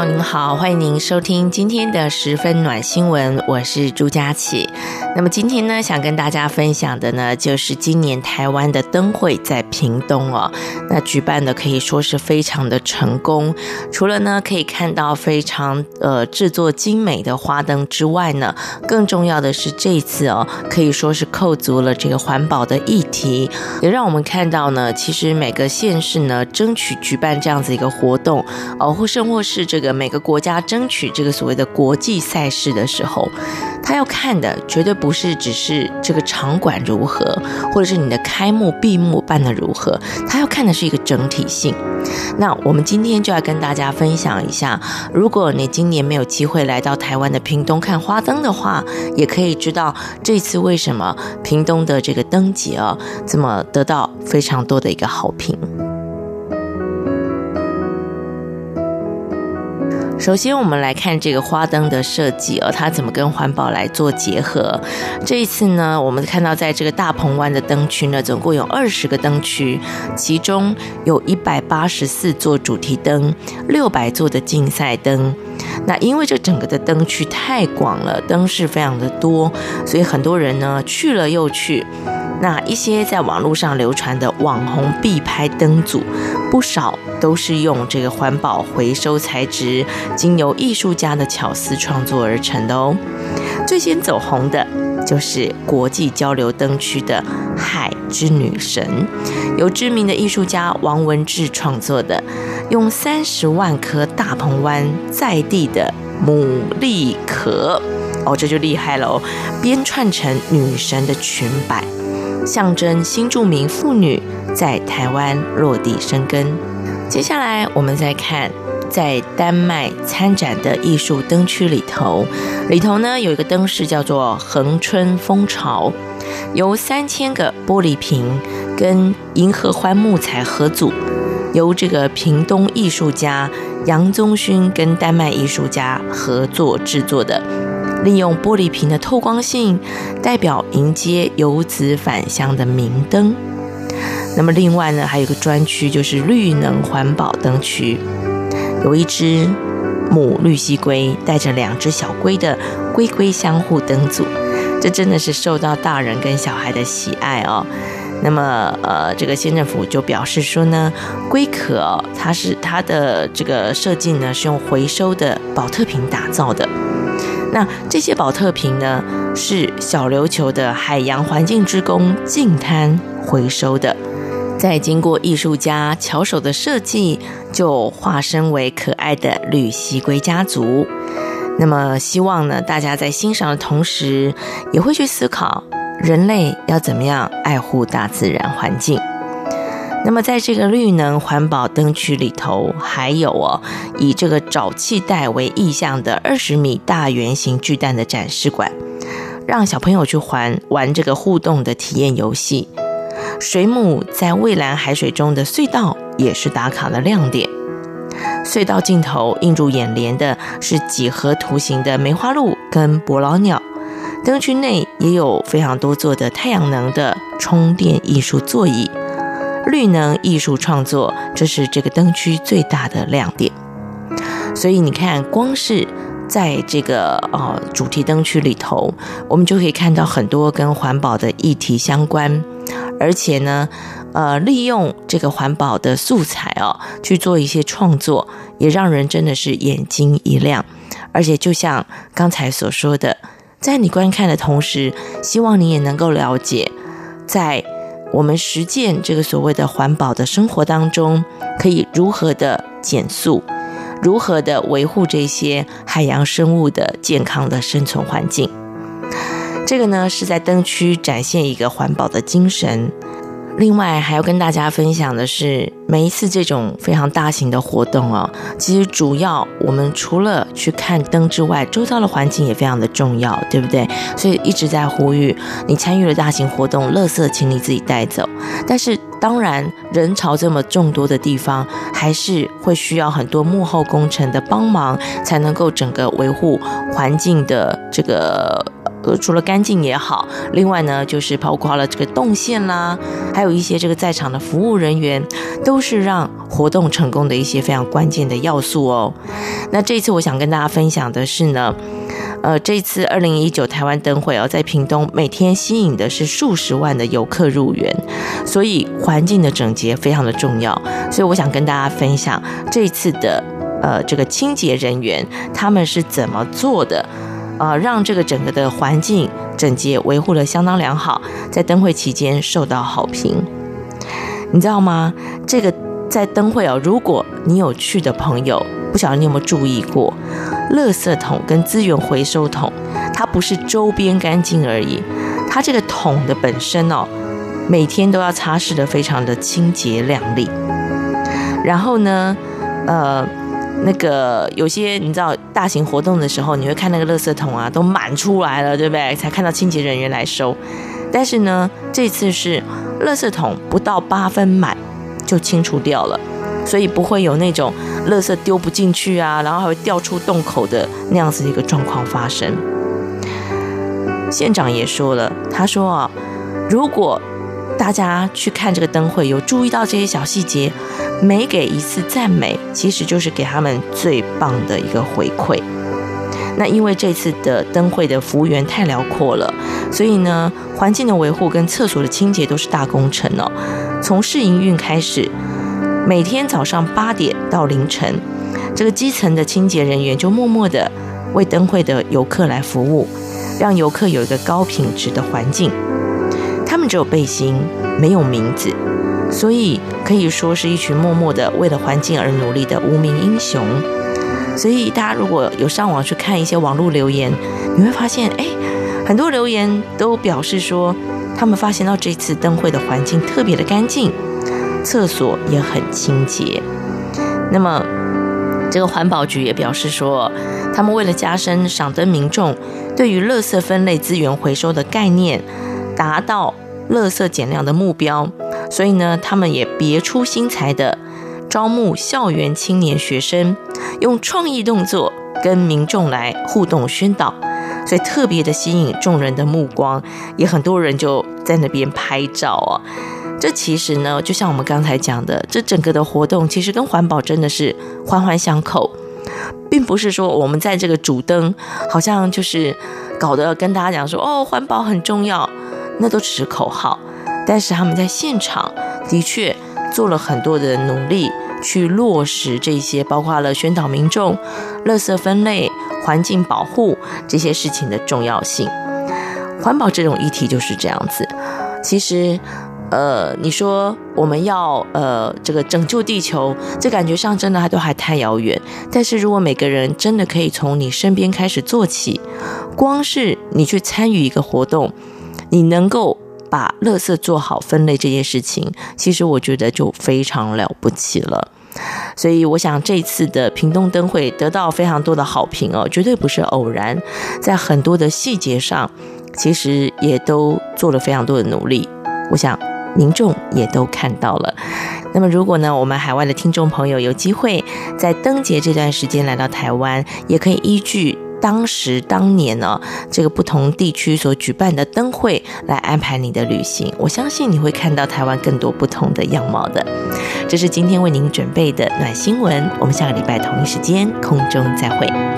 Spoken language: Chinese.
友您好，欢迎您收听今天的十分暖新闻，我是朱佳琪。那么今天呢，想跟大家分享的呢，就是今年台湾的灯会在屏东哦，那举办的可以说是非常的成功。除了呢可以看到非常呃制作精美的花灯之外呢，更重要的是这一次哦，可以说是扣足了这个环保的议题，也让我们看到呢，其实每个县市呢争取举办这样子一个活动哦，或甚或是。这个每个国家争取这个所谓的国际赛事的时候，他要看的绝对不是只是这个场馆如何，或者是你的开幕闭幕办得如何，他要看的是一个整体性。那我们今天就要跟大家分享一下，如果你今年没有机会来到台湾的屏东看花灯的话，也可以知道这次为什么屏东的这个灯节哦，这么得到非常多的一个好评。首先，我们来看这个花灯的设计哦，它怎么跟环保来做结合？这一次呢，我们看到在这个大鹏湾的灯区呢，总共有二十个灯区，其中有一百八十四座主题灯，六百座的竞赛灯。那因为这整个的灯区太广了，灯饰非常的多，所以很多人呢去了又去。那一些在网络上流传的网红必拍灯组，不少都是用这个环保回收材质，经由艺术家的巧思创作而成的哦。最先走红的就是国际交流灯区的海之女神，由知名的艺术家王文志创作的，用三十万颗大鹏湾在地的牡蛎壳，哦，这就厉害了哦，编串成女神的裙摆。象征新住民妇女在台湾落地生根。接下来，我们再看在丹麦参展的艺术灯区里头，里头呢有一个灯饰叫做“恒春风潮”，由三千个玻璃瓶跟银合欢木材合组，由这个屏东艺术家杨宗勋跟丹麦艺术家合作制作的。利用玻璃瓶的透光性，代表迎接游子返乡的明灯。那么另外呢，还有个专区就是绿能环保灯区，有一只母绿蠵龟带着两只小龟的龟龟相互灯组，这真的是受到大人跟小孩的喜爱哦。那么呃，这个县政府就表示说呢，龟壳，它是它的这个设计呢是用回收的宝特瓶打造的。那这些宝特瓶呢，是小琉球的海洋环境之工净滩回收的，再经过艺术家巧手的设计，就化身为可爱的绿西龟家族。那么，希望呢，大家在欣赏的同时，也会去思考人类要怎么样爱护大自然环境。那么，在这个绿能环保灯区里头，还有哦，以这个沼气袋为意象的二十米大圆形巨蛋的展示馆，让小朋友去玩玩这个互动的体验游戏。水母在蔚蓝海水中的隧道也是打卡的亮点。隧道尽头映入眼帘的是几何图形的梅花鹿跟伯劳鸟。灯区内也有非常多座的太阳能的充电艺术座椅。绿能艺术创作，这是这个灯区最大的亮点。所以你看，光是在这个呃主题灯区里头，我们就可以看到很多跟环保的议题相关，而且呢，呃，利用这个环保的素材哦，去做一些创作，也让人真的是眼睛一亮。而且就像刚才所说的，在你观看的同时，希望你也能够了解，在。我们实践这个所谓的环保的生活当中，可以如何的减速，如何的维护这些海洋生物的健康的生存环境。这个呢，是在灯区展现一个环保的精神。另外还要跟大家分享的是，每一次这种非常大型的活动哦，其实主要我们除了去看灯之外，周遭的环境也非常的重要，对不对？所以一直在呼吁，你参与了大型活动，垃圾请你自己带走。但是当然，人潮这么众多的地方，还是会需要很多幕后工程的帮忙，才能够整个维护环境的这个。呃，除了干净也好，另外呢，就是包括了这个动线啦，还有一些这个在场的服务人员，都是让活动成功的一些非常关键的要素哦。那这一次我想跟大家分享的是呢，呃，这次二零一九台湾灯会哦，在屏东每天吸引的是数十万的游客入园，所以环境的整洁非常的重要。所以我想跟大家分享这次的呃这个清洁人员他们是怎么做的。呃，让这个整个的环境整洁维护得相当良好，在灯会期间受到好评。你知道吗？这个在灯会哦，如果你有去的朋友，不晓得你有没有注意过，垃圾桶跟资源回收桶，它不是周边干净而已，它这个桶的本身哦，每天都要擦拭得非常的清洁亮丽。然后呢，呃。那个有些你知道大型活动的时候，你会看那个垃圾桶啊都满出来了，对不对？才看到清洁人员来收。但是呢，这次是垃圾桶不到八分满就清除掉了，所以不会有那种垃圾丢不进去啊，然后还会掉出洞口的那样子一个状况发生。县长也说了，他说啊，如果大家去看这个灯会，有注意到这些小细节。每给一次赞美，其实就是给他们最棒的一个回馈。那因为这次的灯会的服务员太辽阔了，所以呢，环境的维护跟厕所的清洁都是大工程哦。从试营运开始，每天早上八点到凌晨，这个基层的清洁人员就默默的为灯会的游客来服务，让游客有一个高品质的环境。他们只有背心，没有名字。所以可以说是一群默默的为了环境而努力的无名英雄。所以大家如果有上网去看一些网络留言，你会发现，哎，很多留言都表示说，他们发现到这次灯会的环境特别的干净，厕所也很清洁。那么这个环保局也表示说，他们为了加深赏灯民众对于垃圾分类资源回收的概念，达到垃圾减量的目标。所以呢，他们也别出心裁的招募校园青年学生，用创意动作跟民众来互动宣导，所以特别的吸引众人的目光，也很多人就在那边拍照啊。这其实呢，就像我们刚才讲的，这整个的活动其实跟环保真的是环环相扣，并不是说我们在这个主灯好像就是搞得跟大家讲说哦，环保很重要，那都只是口号。但是他们在现场的确做了很多的努力，去落实这些，包括了宣导民众、垃圾分类、环境保护这些事情的重要性。环保这种议题就是这样子。其实，呃，你说我们要呃这个拯救地球，这感觉上真的还都还太遥远。但是如果每个人真的可以从你身边开始做起，光是你去参与一个活动，你能够。把垃圾做好分类这件事情，其实我觉得就非常了不起了。所以我想这次的屏东灯会得到非常多的好评哦，绝对不是偶然。在很多的细节上，其实也都做了非常多的努力。我想民众也都看到了。那么如果呢，我们海外的听众朋友有机会在灯节这段时间来到台湾，也可以依据。当时当年呢，这个不同地区所举办的灯会来安排你的旅行，我相信你会看到台湾更多不同的样貌的。这是今天为您准备的暖新闻，我们下个礼拜同一时间空中再会。